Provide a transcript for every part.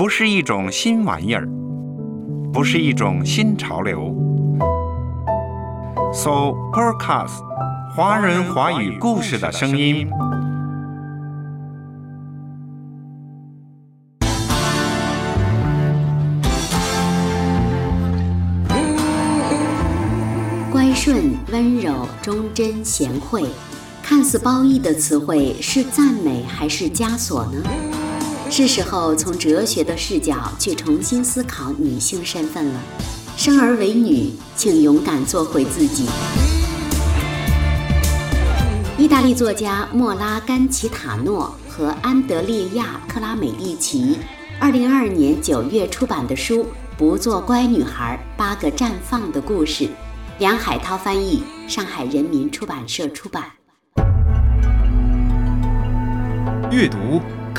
不是一种新玩意儿，不是一种新潮流。So podcast，华人华语故事的声音。乖顺、温柔、忠贞、贤惠，看似褒义的词汇，是赞美还是枷锁呢？是时候从哲学的视角去重新思考女性身份了。生而为女，请勇敢做回自己。意大利作家莫拉甘奇塔诺和安德烈亚克拉美一起，二零二二年九月出版的书《不做乖女孩：八个绽放的故事》。梁海涛翻译，上海人民出版社出版。阅读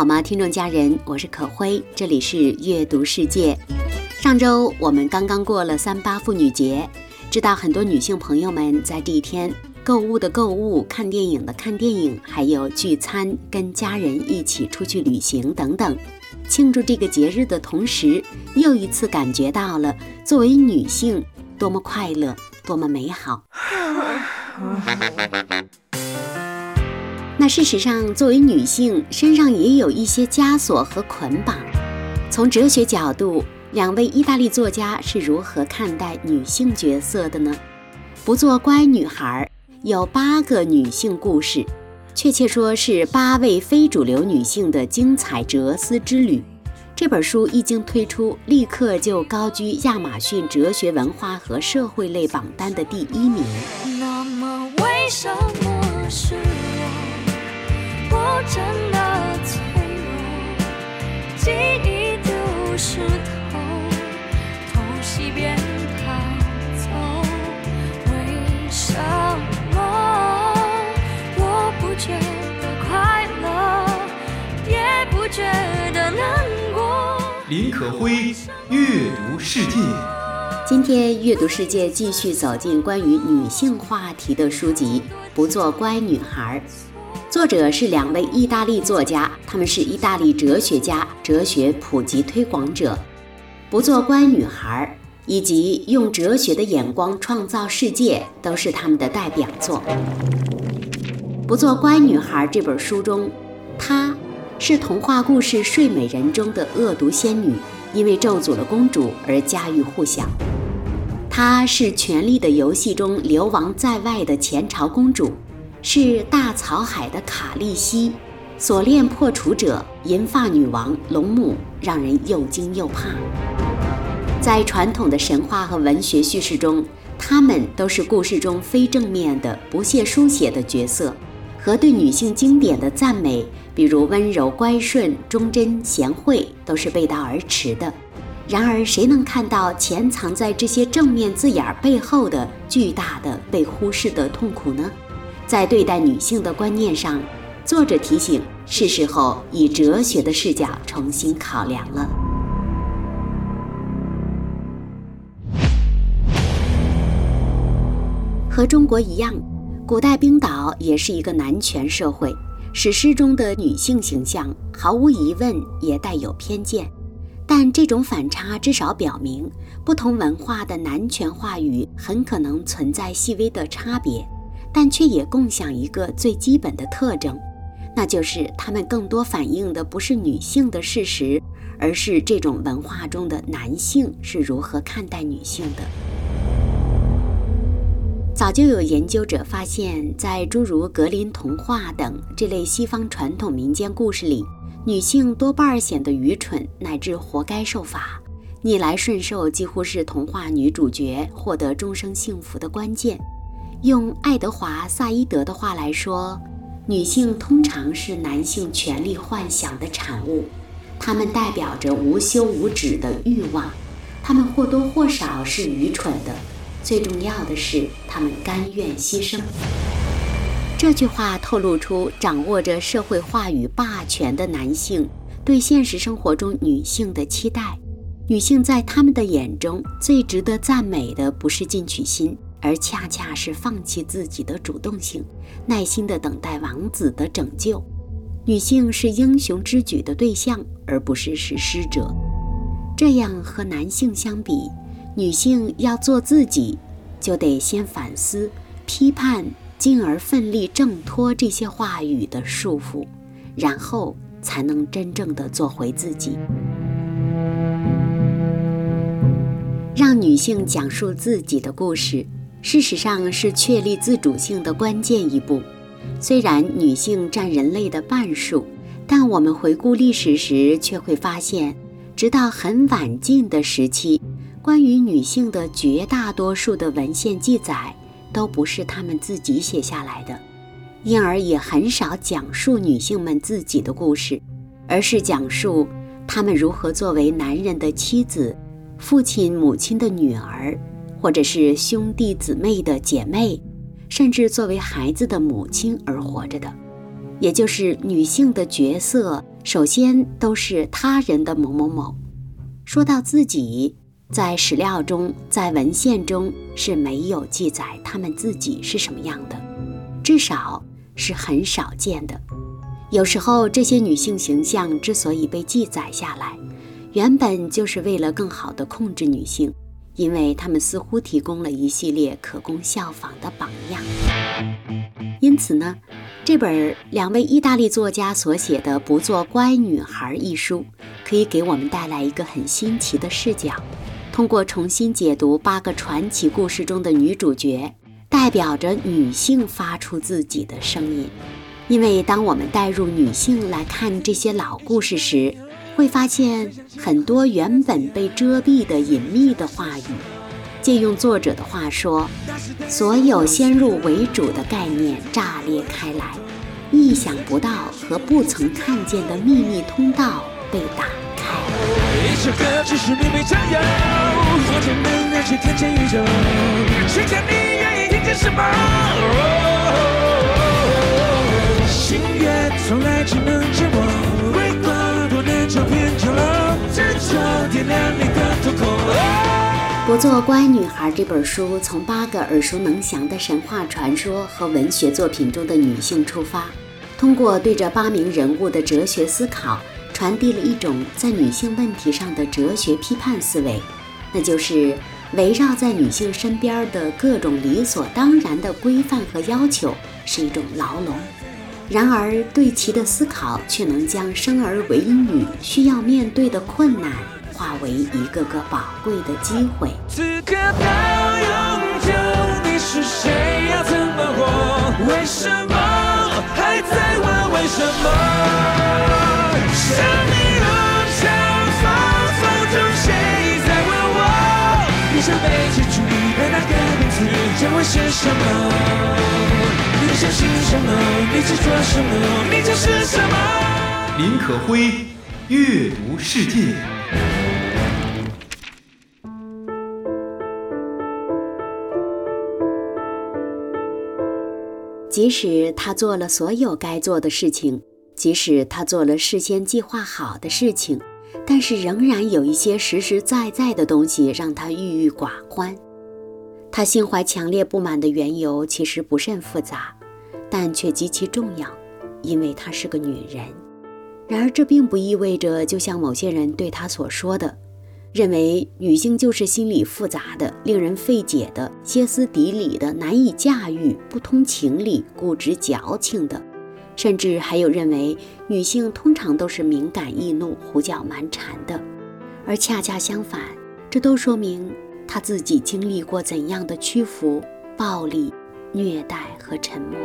好吗，听众家人？我是可辉，这里是阅读世界。上周我们刚刚过了三八妇女节，知道很多女性朋友们在这一天购物的购物、看电影的看电影，还有聚餐、跟家人一起出去旅行等等，庆祝这个节日的同时，又一次感觉到了作为女性多么快乐，多么美好。那事实上，作为女性，身上也有一些枷锁和捆绑。从哲学角度，两位意大利作家是如何看待女性角色的呢？不做乖女孩，有八个女性故事，确切说是八位非主流女性的精彩哲思之旅。这本书一经推出，立刻就高居亚马逊哲学文化和社会类榜单的第一名。那么为什么是我真的脆弱，记忆丢石头，偷袭边逃走。为什么我不觉得快乐，也不觉得难过？林可辉阅读世界。今天阅读世界继续走进关于女性话题的书籍，不做乖女孩。作者是两位意大利作家，他们是意大利哲学家、哲学普及推广者。不做乖女孩以及用哲学的眼光创造世界都是他们的代表作。不做乖女孩这本书中，她是童话故事《睡美人》中的恶毒仙女，因为咒诅了公主而家喻户晓。她是《权力的游戏》中流亡在外的前朝公主。是大草海的卡利西，锁链破除者，银发女王龙母，让人又惊又怕。在传统的神话和文学叙事中，她们都是故事中非正面的、不屑书写的角色，和对女性经典的赞美，比如温柔、乖顺、忠贞、贤惠，都是背道而驰的。然而，谁能看到潜藏在这些正面字眼背后的巨大的被忽视的痛苦呢？在对待女性的观念上，作者提醒是时候以哲学的视角重新考量了。和中国一样，古代冰岛也是一个男权社会，史诗中的女性形象毫无疑问也带有偏见，但这种反差至少表明，不同文化的男权话语很可能存在细微的差别。但却也共享一个最基本的特征，那就是他们更多反映的不是女性的事实，而是这种文化中的男性是如何看待女性的。早就有研究者发现，在诸如格林童话等这类西方传统民间故事里，女性多半显得愚蠢，乃至活该受罚。逆来顺受几乎是童话女主角获得终生幸福的关键。用爱德华·萨伊德的话来说，女性通常是男性权力幻想的产物，她们代表着无休无止的欲望，她们或多或少是愚蠢的，最重要的是，她们甘愿牺牲。这句话透露出掌握着社会话语霸权的男性对现实生活中女性的期待。女性在他们的眼中最值得赞美的不是进取心，而恰恰是放弃自己的主动性，耐心地等待王子的拯救。女性是英雄之举的对象，而不是实施者。这样和男性相比，女性要做自己，就得先反思、批判。进而奋力挣脱这些话语的束缚，然后才能真正的做回自己。让女性讲述自己的故事，事实上是确立自主性的关键一步。虽然女性占人类的半数，但我们回顾历史时却会发现，直到很晚近的时期，关于女性的绝大多数的文献记载。都不是他们自己写下来的，因而也很少讲述女性们自己的故事，而是讲述她们如何作为男人的妻子、父亲、母亲的女儿，或者是兄弟姊妹的姐妹，甚至作为孩子的母亲而活着的。也就是女性的角色，首先都是他人的某某某。说到自己。在史料中，在文献中是没有记载她们自己是什么样的，至少是很少见的。有时候，这些女性形象之所以被记载下来，原本就是为了更好地控制女性，因为他们似乎提供了一系列可供效仿的榜样。因此呢，这本两位意大利作家所写的《不做乖女孩》一书，可以给我们带来一个很新奇的视角。通过重新解读八个传奇故事中的女主角，代表着女性发出自己的声音。因为当我们带入女性来看这些老故事时，会发现很多原本被遮蔽的隐秘的话语。借用作者的话说，所有先入为主的概念炸裂开来，意想不到和不曾看见的秘密通道被打开。什么？心愿从来只能折磨，为何不能就变成了执着点亮你的瞳孔？不做乖女孩这本书从八个耳熟能详的神话传说和文学作品中的女性出发，通过对这八名人物的哲学思考。传递了一种在女性问题上的哲学批判思维，那就是围绕在女性身边的各种理所当然的规范和要求是一种牢笼，然而对其的思考却能将生而为女需要面对的困难化为一个个宝贵的机会。此刻到永久，你是谁？要怎么活？为什么还在问为什么？生命如长风，风中谁在问我？你想被记住的那个名字将会是什么？你相信什么？你执着什么？你就是什么？林可辉，阅读世界。即使他做了所有该做的事情。即使他做了事先计划好的事情，但是仍然有一些实实在在的东西让他郁郁寡欢。他心怀强烈不满的缘由其实不甚复杂，但却极其重要，因为她是个女人。然而，这并不意味着，就像某些人对她所说的，认为女性就是心理复杂的、令人费解的、歇斯底里的、难以驾驭、不通情理、固执矫情的。甚至还有认为女性通常都是敏感易怒、胡搅蛮缠的，而恰恰相反，这都说明她自己经历过怎样的屈服、暴力、虐待和沉默。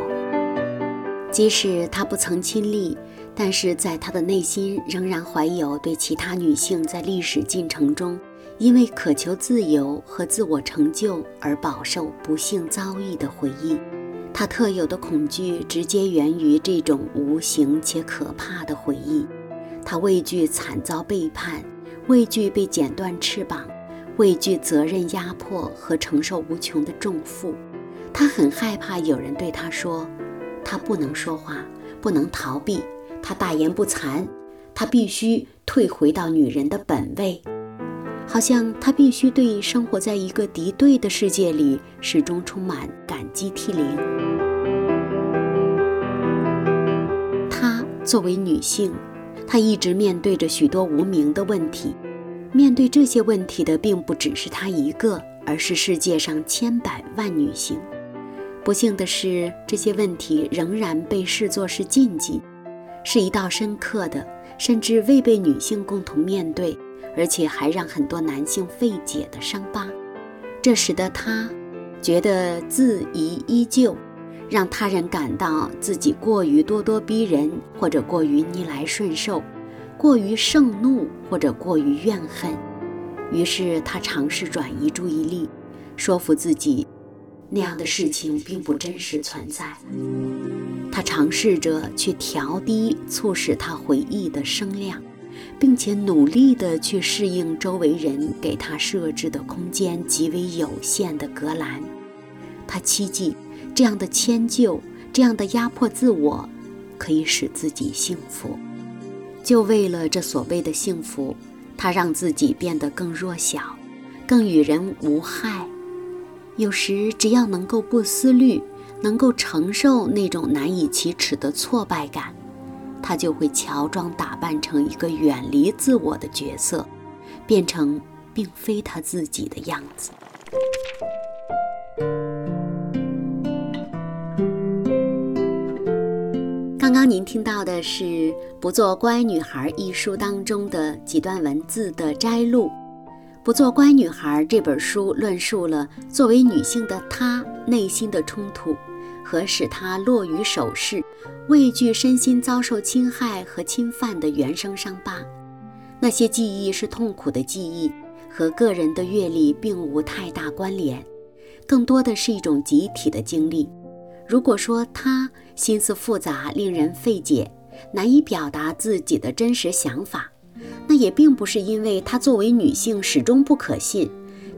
即使她不曾亲历，但是在她的内心仍然怀有对其他女性在历史进程中因为渴求自由和自我成就而饱受不幸遭遇的回忆。他特有的恐惧直接源于这种无形且可怕的回忆。他畏惧惨遭背叛，畏惧被剪断翅膀，畏惧责任压迫和承受无穷的重负。他很害怕有人对他说：“他不能说话，不能逃避，他大言不惭，他必须退回到女人的本位。”好像他必须对生活在一个敌对的世界里始终充满感激涕零。她作为女性，她一直面对着许多无名的问题。面对这些问题的，并不只是她一个，而是世界上千百万女性。不幸的是，这些问题仍然被视作是禁忌，是一道深刻的，甚至未被女性共同面对。而且还让很多男性费解的伤疤，这使得他觉得自疑依旧，让他人感到自己过于咄咄逼人，或者过于逆来顺受，过于盛怒或者过于怨恨。于是他尝试转移注意力，说服自己那样的事情并不真实存在。他尝试着去调低促使他回忆的声量。并且努力地去适应周围人给他设置的空间极为有限的隔栏。他期冀这样的迁就，这样的压迫自我，可以使自己幸福。就为了这所谓的幸福，他让自己变得更弱小，更与人无害。有时，只要能够不思虑，能够承受那种难以启齿的挫败感。他就会乔装打扮成一个远离自我的角色，变成并非他自己的样子。刚刚您听到的是《不做乖女孩》一书当中的几段文字的摘录。《不做乖女孩》这本书论述了作为女性的她内心的冲突。和使她落于手势、畏惧身心遭受侵害和侵犯的原生伤疤，那些记忆是痛苦的记忆，和个人的阅历并无太大关联，更多的是一种集体的经历。如果说他心思复杂、令人费解、难以表达自己的真实想法，那也并不是因为她作为女性始终不可信、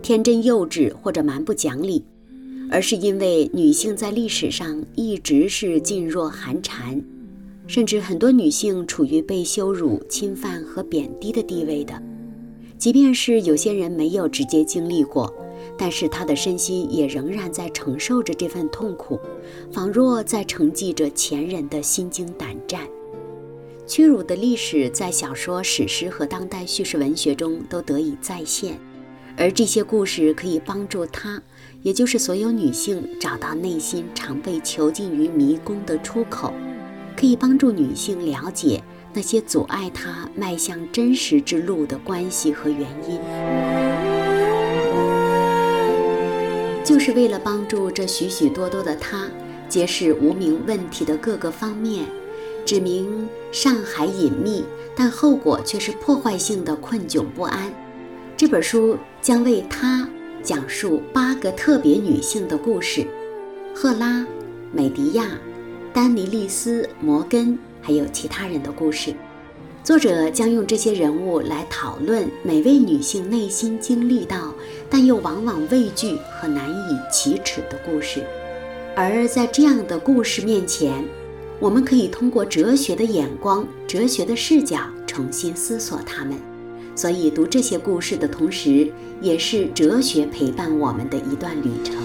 天真幼稚或者蛮不讲理。而是因为女性在历史上一直是噤若寒蝉，甚至很多女性处于被羞辱、侵犯和贬低的地位的。即便是有些人没有直接经历过，但是她的身心也仍然在承受着这份痛苦，仿若在承继着前人的心惊胆战。屈辱的历史在小说、史诗和当代叙事文学中都得以再现，而这些故事可以帮助她。也就是所有女性找到内心常被囚禁于迷宫的出口，可以帮助女性了解那些阻碍她迈向真实之路的关系和原因。就是为了帮助这许许多多的她揭示无名问题的各个方面，指明上海隐秘但后果却是破坏性的困窘不安。这本书将为她。讲述八个特别女性的故事：赫拉、美迪亚、丹尼利斯、摩根，还有其他人的故事。作者将用这些人物来讨论每位女性内心经历到，但又往往畏惧和难以启齿的故事。而在这样的故事面前，我们可以通过哲学的眼光、哲学的视角重新思索它们。所以，读这些故事的同时，也是哲学陪伴我们的一段旅程。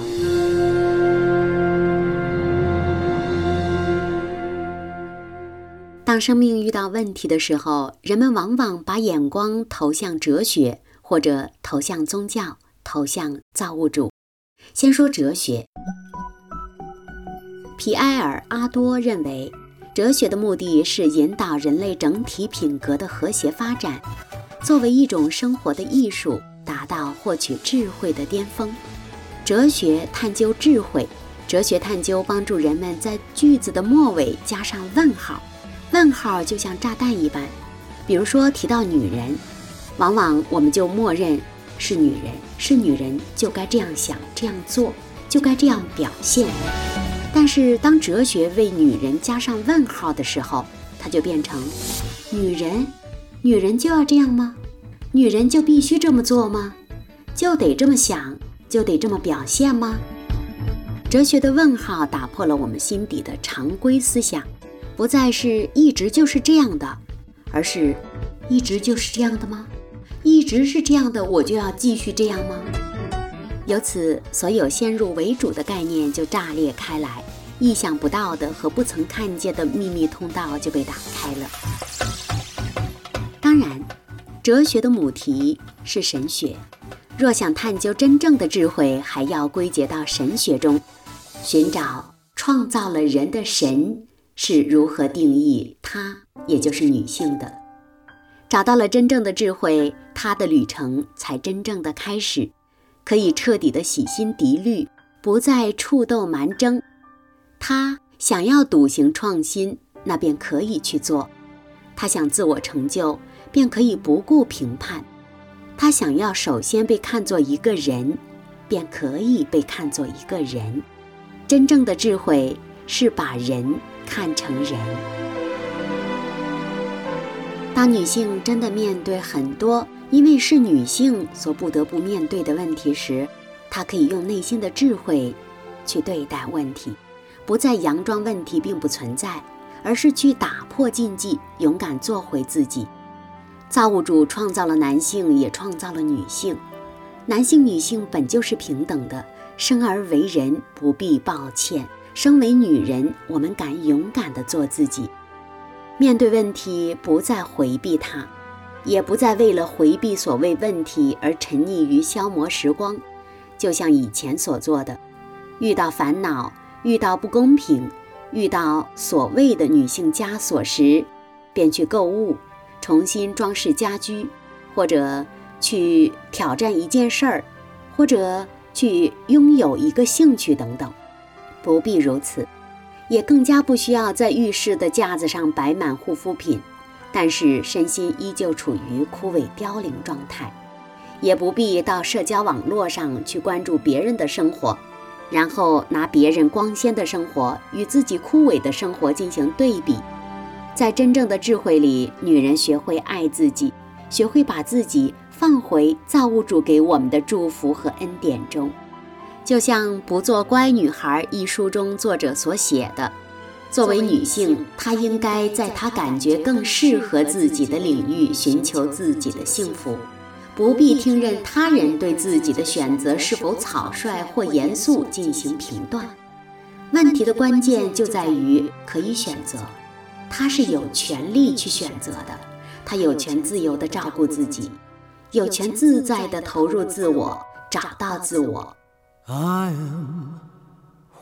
当生命遇到问题的时候，人们往往把眼光投向哲学，或者投向宗教，投向造物主。先说哲学，皮埃尔·阿多认为，哲学的目的是引导人类整体品格的和谐发展。作为一种生活的艺术，达到获取智慧的巅峰。哲学探究智慧，哲学探究帮助人们在句子的末尾加上问号，问号就像炸弹一般。比如说提到女人，往往我们就默认是女人，是女人就该这样想、这样做，就该这样表现。但是当哲学为女人加上问号的时候，它就变成：女人，女人就要这样吗？女人就必须这么做吗？就得这么想，就得这么表现吗？哲学的问号打破了我们心底的常规思想，不再是一直就是这样的，而是一直就是这样的吗？一直是这样的，我就要继续这样吗？由此，所有先入为主的概念就炸裂开来，意想不到的和不曾看见的秘密通道就被打开了。当然，哲学的母题是神学。若想探究真正的智慧，还要归结到神学中，寻找创造了人的神是如何定义他，也就是女性的。找到了真正的智慧，他的旅程才真正的开始，可以彻底的洗心涤虑，不再触斗蛮争。他想要笃行创新，那便可以去做；他想自我成就，便可以不顾评判。他想要首先被看作一个人，便可以被看作一个人。真正的智慧是把人看成人。当女性真的面对很多因为是女性所不得不面对的问题时，她可以用内心的智慧去对待问题，不再佯装问题并不存在，而是去打破禁忌，勇敢做回自己。造物主创造了男性，也创造了女性。男性、女性本就是平等的。生而为人，不必抱歉；身为女人，我们敢勇敢地做自己。面对问题，不再回避它，也不再为了回避所谓问题而沉溺于消磨时光。就像以前所做的，遇到烦恼、遇到不公平、遇到所谓的女性枷锁时，便去购物。重新装饰家居，或者去挑战一件事儿，或者去拥有一个兴趣等等，不必如此，也更加不需要在浴室的架子上摆满护肤品，但是身心依旧处于枯萎凋零状态，也不必到社交网络上去关注别人的生活，然后拿别人光鲜的生活与自己枯萎的生活进行对比。在真正的智慧里，女人学会爱自己，学会把自己放回造物主给我们的祝福和恩典中。就像《不做乖女孩》一书中作者所写的：作为女性，她应该在她感觉更适合自己的领域寻求自己的幸福，不必听任他人对自己的选择是否草率或严肃进行评断。问题的关键就在于可以选择。她是有权利去选择的，她有权自由地照顾自己，有权自在地投入自我，找到自我。I am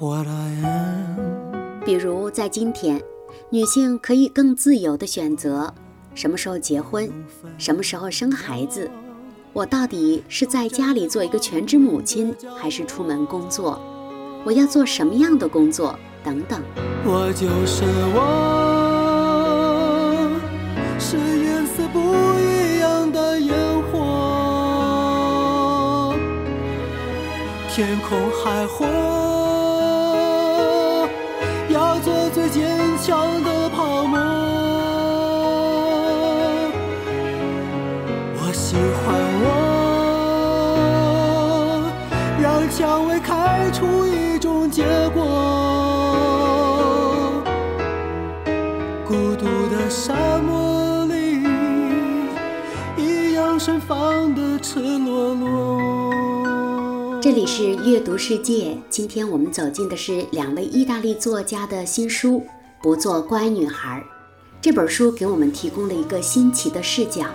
what I am. 比如在今天，女性可以更自由地选择什么时候结婚，什么时候生孩子。我到底是在家里做一个全职母亲，还是出门工作？我要做什么样的工作？等等。我就是我。是颜色不一样的烟火，天空海阔，坚强的泡沫。我喜欢我，让蔷薇开出一种结果。孤独的沙漠里，一样盛放的。赤裸裸。这里是阅读世界，今天我们走进的是两位意大利作家的新书《不做乖女孩》。这本书给我们提供了一个新奇的视角，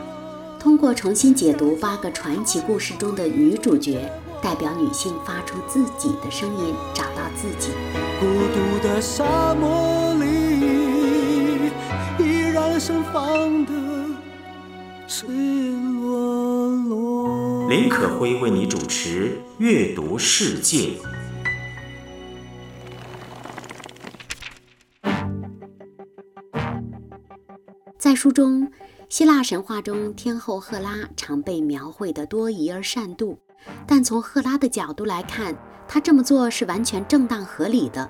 通过重新解读八个传奇故事中的女主角，代表女性发出自己的声音，找到自己。孤独的沙漠里，依然盛放的赤裸裸。林可辉为你主持《阅读世界》。在书中，希腊神话中天后赫拉常被描绘的多疑而善妒，但从赫拉的角度来看，她这么做是完全正当合理的。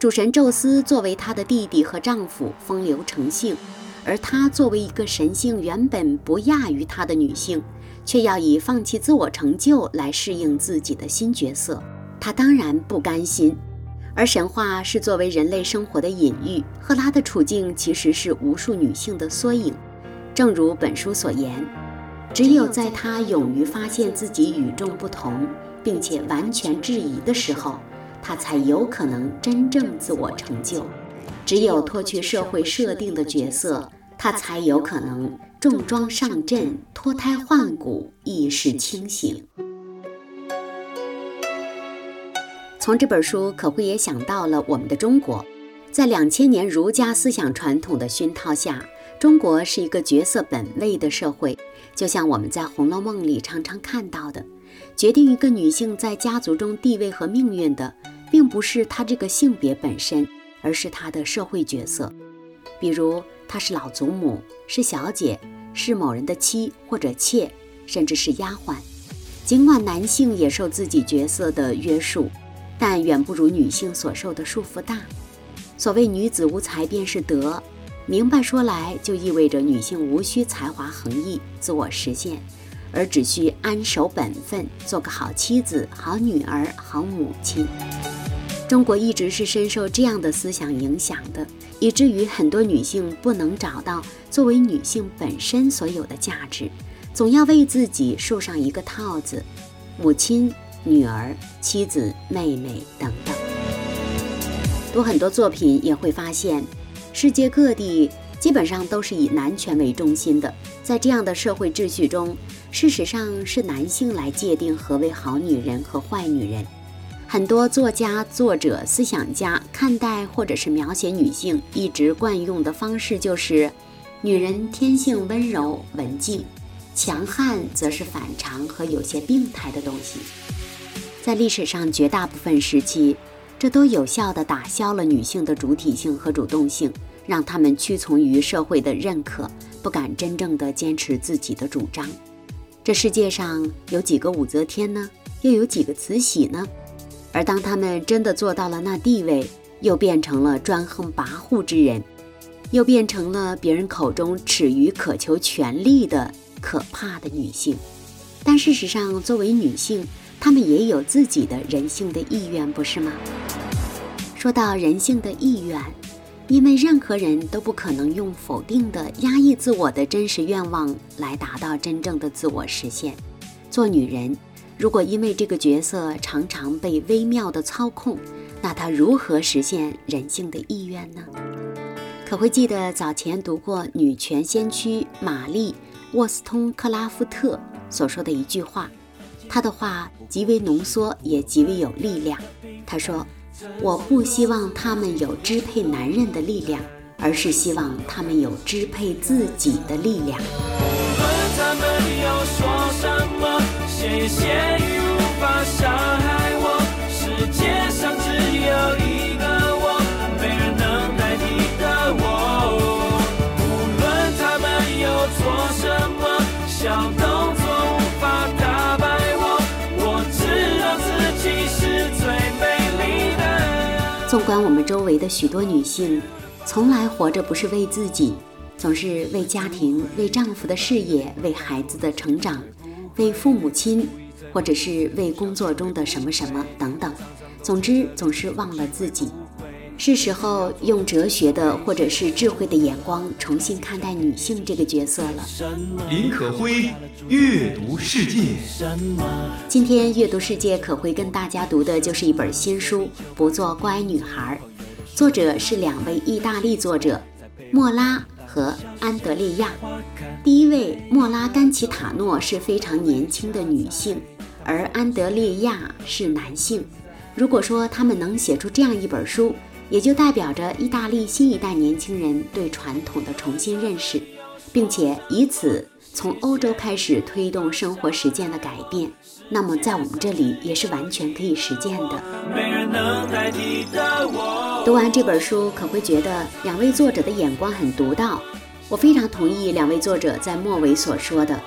主神宙斯作为她的弟弟和丈夫，风流成性，而她作为一个神性原本不亚于她的女性，却要以放弃自我成就来适应自己的新角色，她当然不甘心。而神话是作为人类生活的隐喻，赫拉的处境其实是无数女性的缩影。正如本书所言，只有在她勇于发现自己与众不同，并且完全质疑的时候。她才有可能真正自我成就。只有脱去社会设定的角色，她才有可能重装上阵、脱胎换骨、意识清醒。从这本书，可会也想到了我们的中国，在两千年儒家思想传统的熏陶下，中国是一个角色本位的社会。就像我们在《红楼梦》里常常看到的，决定一个女性在家族中地位和命运的。并不是她这个性别本身，而是她的社会角色。比如，她是老祖母，是小姐，是某人的妻或者妾，甚至是丫鬟。尽管男性也受自己角色的约束，但远不如女性所受的束缚大。所谓“女子无才便是德”，明白说来，就意味着女性无需才华横溢、自我实现，而只需安守本分，做个好妻子、好女儿、好母亲。中国一直是深受这样的思想影响的，以至于很多女性不能找到作为女性本身所有的价值，总要为自己束上一个套子：母亲、女儿、妻子、妹妹等等。读很多作品也会发现，世界各地基本上都是以男权为中心的。在这样的社会秩序中，事实上是男性来界定何为好女人和坏女人。很多作家、作者、思想家看待或者是描写女性，一直惯用的方式就是：女人天性温柔文静，强悍则是反常和有些病态的东西。在历史上绝大部分时期，这都有效地打消了女性的主体性和主动性，让她们屈从于社会的认可，不敢真正的坚持自己的主张。这世界上有几个武则天呢？又有几个慈禧呢？而当他们真的做到了那地位，又变成了专横跋扈之人，又变成了别人口中耻于渴求权力的可怕的女性。但事实上，作为女性，她们也有自己的人性的意愿，不是吗？说到人性的意愿，因为任何人都不可能用否定的、压抑自我的真实愿望来达到真正的自我实现。做女人。如果因为这个角色常常被微妙的操控，那她如何实现人性的意愿呢？可会记得早前读过女权先驱玛丽·沃斯通克拉夫特所说的一句话，他的话极为浓缩，也极为有力量。他说：“我不希望他们有支配男人的力量，而是希望他们有支配自己的力量。”他们要说什么谢谢无法伤害纵观我们周围的许多女性，从来活着不是为自己，总是为家庭、为丈夫的事业、为孩子的成长。为父母亲，或者是为工作中的什么什么等等，总之总是忘了自己。是时候用哲学的或者是智慧的眼光重新看待女性这个角色了。林可辉阅读世界，今天阅读世界可会跟大家读的就是一本新书《不做乖女孩》，作者是两位意大利作者，莫拉。和安德烈亚，第一位莫拉甘奇塔诺是非常年轻的女性，而安德烈亚是男性。如果说他们能写出这样一本书，也就代表着意大利新一代年轻人对传统的重新认识，并且以此从欧洲开始推动生活实践的改变。那么在我们这里也是完全可以实践的。读完这本书，可会觉得两位作者的眼光很独到。我非常同意两位作者在末尾所说的，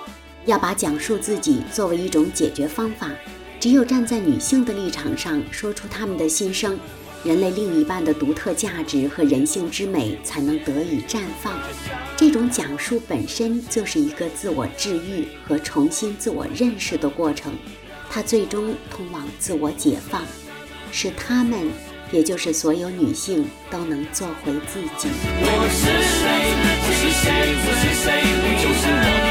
要把讲述自己作为一种解决方法。只有站在女性的立场上，说出他们的心声，人类另一半的独特价值和人性之美才能得以绽放。这种讲述本身就是一个自我治愈和重新自我认识的过程，它最终通往自我解放，使他们，也就是所有女性都能做回自己。我是谁？我是谁？我是谁？你就是我，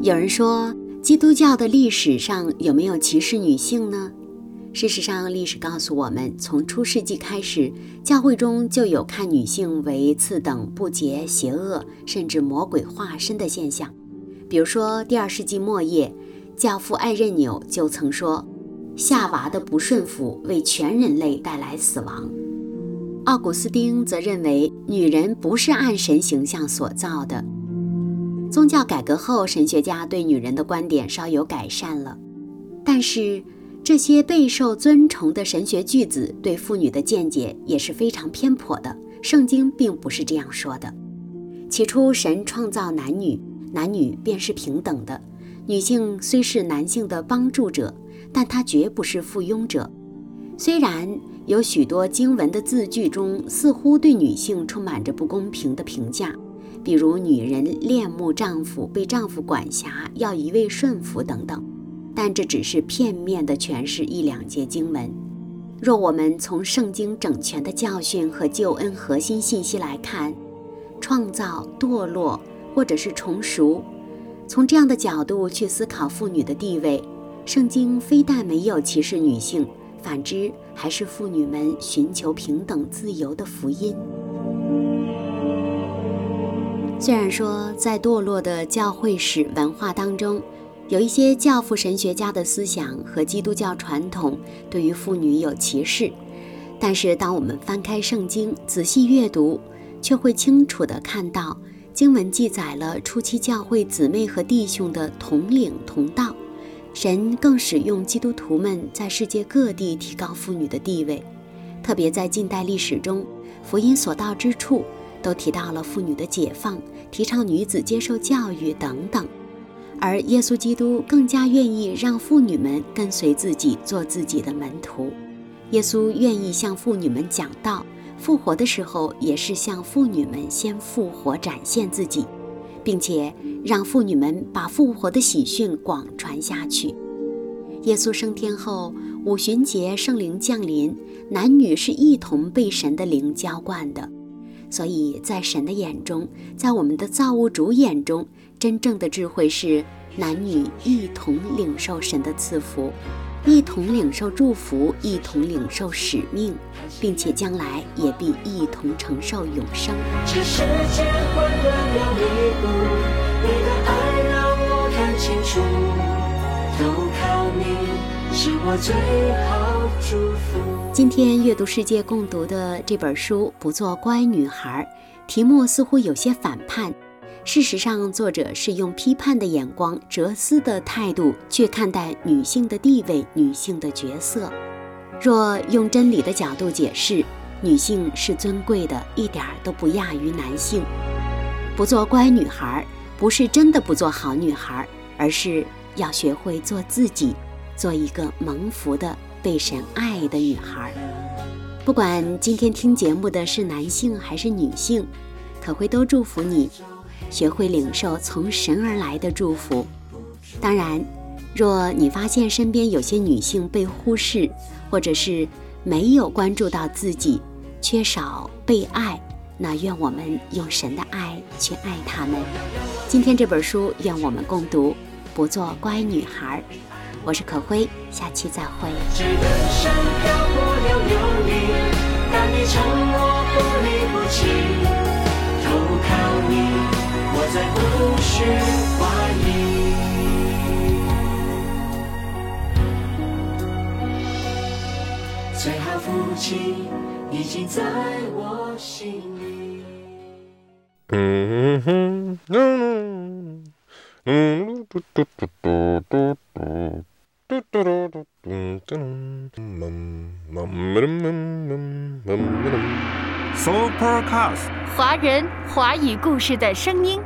有人说，基督教的历史上有没有歧视女性呢？事实上，历史告诉我们，从初世纪开始，教会中就有看女性为次等、不洁、邪恶，甚至魔鬼化身的现象。比如说，第二世纪末叶，教父艾任纽就曾说：“夏娃的不顺服为全人类带来死亡。”奥古斯丁则认为，女人不是按神形象所造的。宗教改革后，神学家对女人的观点稍有改善了，但是这些备受尊崇的神学句子对妇女的见解也是非常偏颇的。圣经并不是这样说的。起初，神创造男女，男女便是平等的。女性虽是男性的帮助者，但她绝不是附庸者。虽然有许多经文的字句中似乎对女性充满着不公平的评价。比如女人恋慕丈夫，被丈夫管辖，要一味顺服等等，但这只是片面的诠释一两节经文。若我们从圣经整全的教训和救恩核心信息来看，创造、堕落或者是重赎，从这样的角度去思考妇女的地位，圣经非但没有歧视女性，反之还是妇女们寻求平等自由的福音。虽然说在堕落的教会史文化当中，有一些教父神学家的思想和基督教传统对于妇女有歧视，但是当我们翻开圣经仔细阅读，却会清楚地看到经文记载了初期教会姊妹和弟兄的同领同道，神更使用基督徒们在世界各地提高妇女的地位，特别在近代历史中，福音所到之处。都提到了妇女的解放，提倡女子接受教育等等，而耶稣基督更加愿意让妇女们跟随自己，做自己的门徒。耶稣愿意向妇女们讲道，复活的时候也是向妇女们先复活，展现自己，并且让妇女们把复活的喜讯广传下去。耶稣升天后，五旬节圣灵降临，男女是一同被神的灵浇灌的。所以在神的眼中，在我们的造物主眼中，真正的智慧是男女一同领受神的赐福，一同领受祝福，一同领受使命，并且将来也必一同承受永生。这世界混乱了迷雾，你的爱让我看清楚，都靠你是我最好。今天阅读世界共读的这本书《不做乖女孩》，题目似乎有些反叛。事实上，作者是用批判的眼光、哲思的态度去看待女性的地位、女性的角色。若用真理的角度解释，女性是尊贵的，一点都不亚于男性。不做乖女孩，不是真的不做好女孩，而是要学会做自己，做一个蒙福的。被神爱的女孩，不管今天听节目的是男性还是女性，可会都祝福你，学会领受从神而来的祝福。当然，若你发现身边有些女性被忽视，或者是没有关注到自己，缺少被爱，那愿我们用神的爱去爱她们。今天这本书，愿我们共读，不做乖女孩。我是可辉，下期再会。最好父亲已经在我心里。嗯哼，嗯嗯。Supercast，华人华语故事的声音。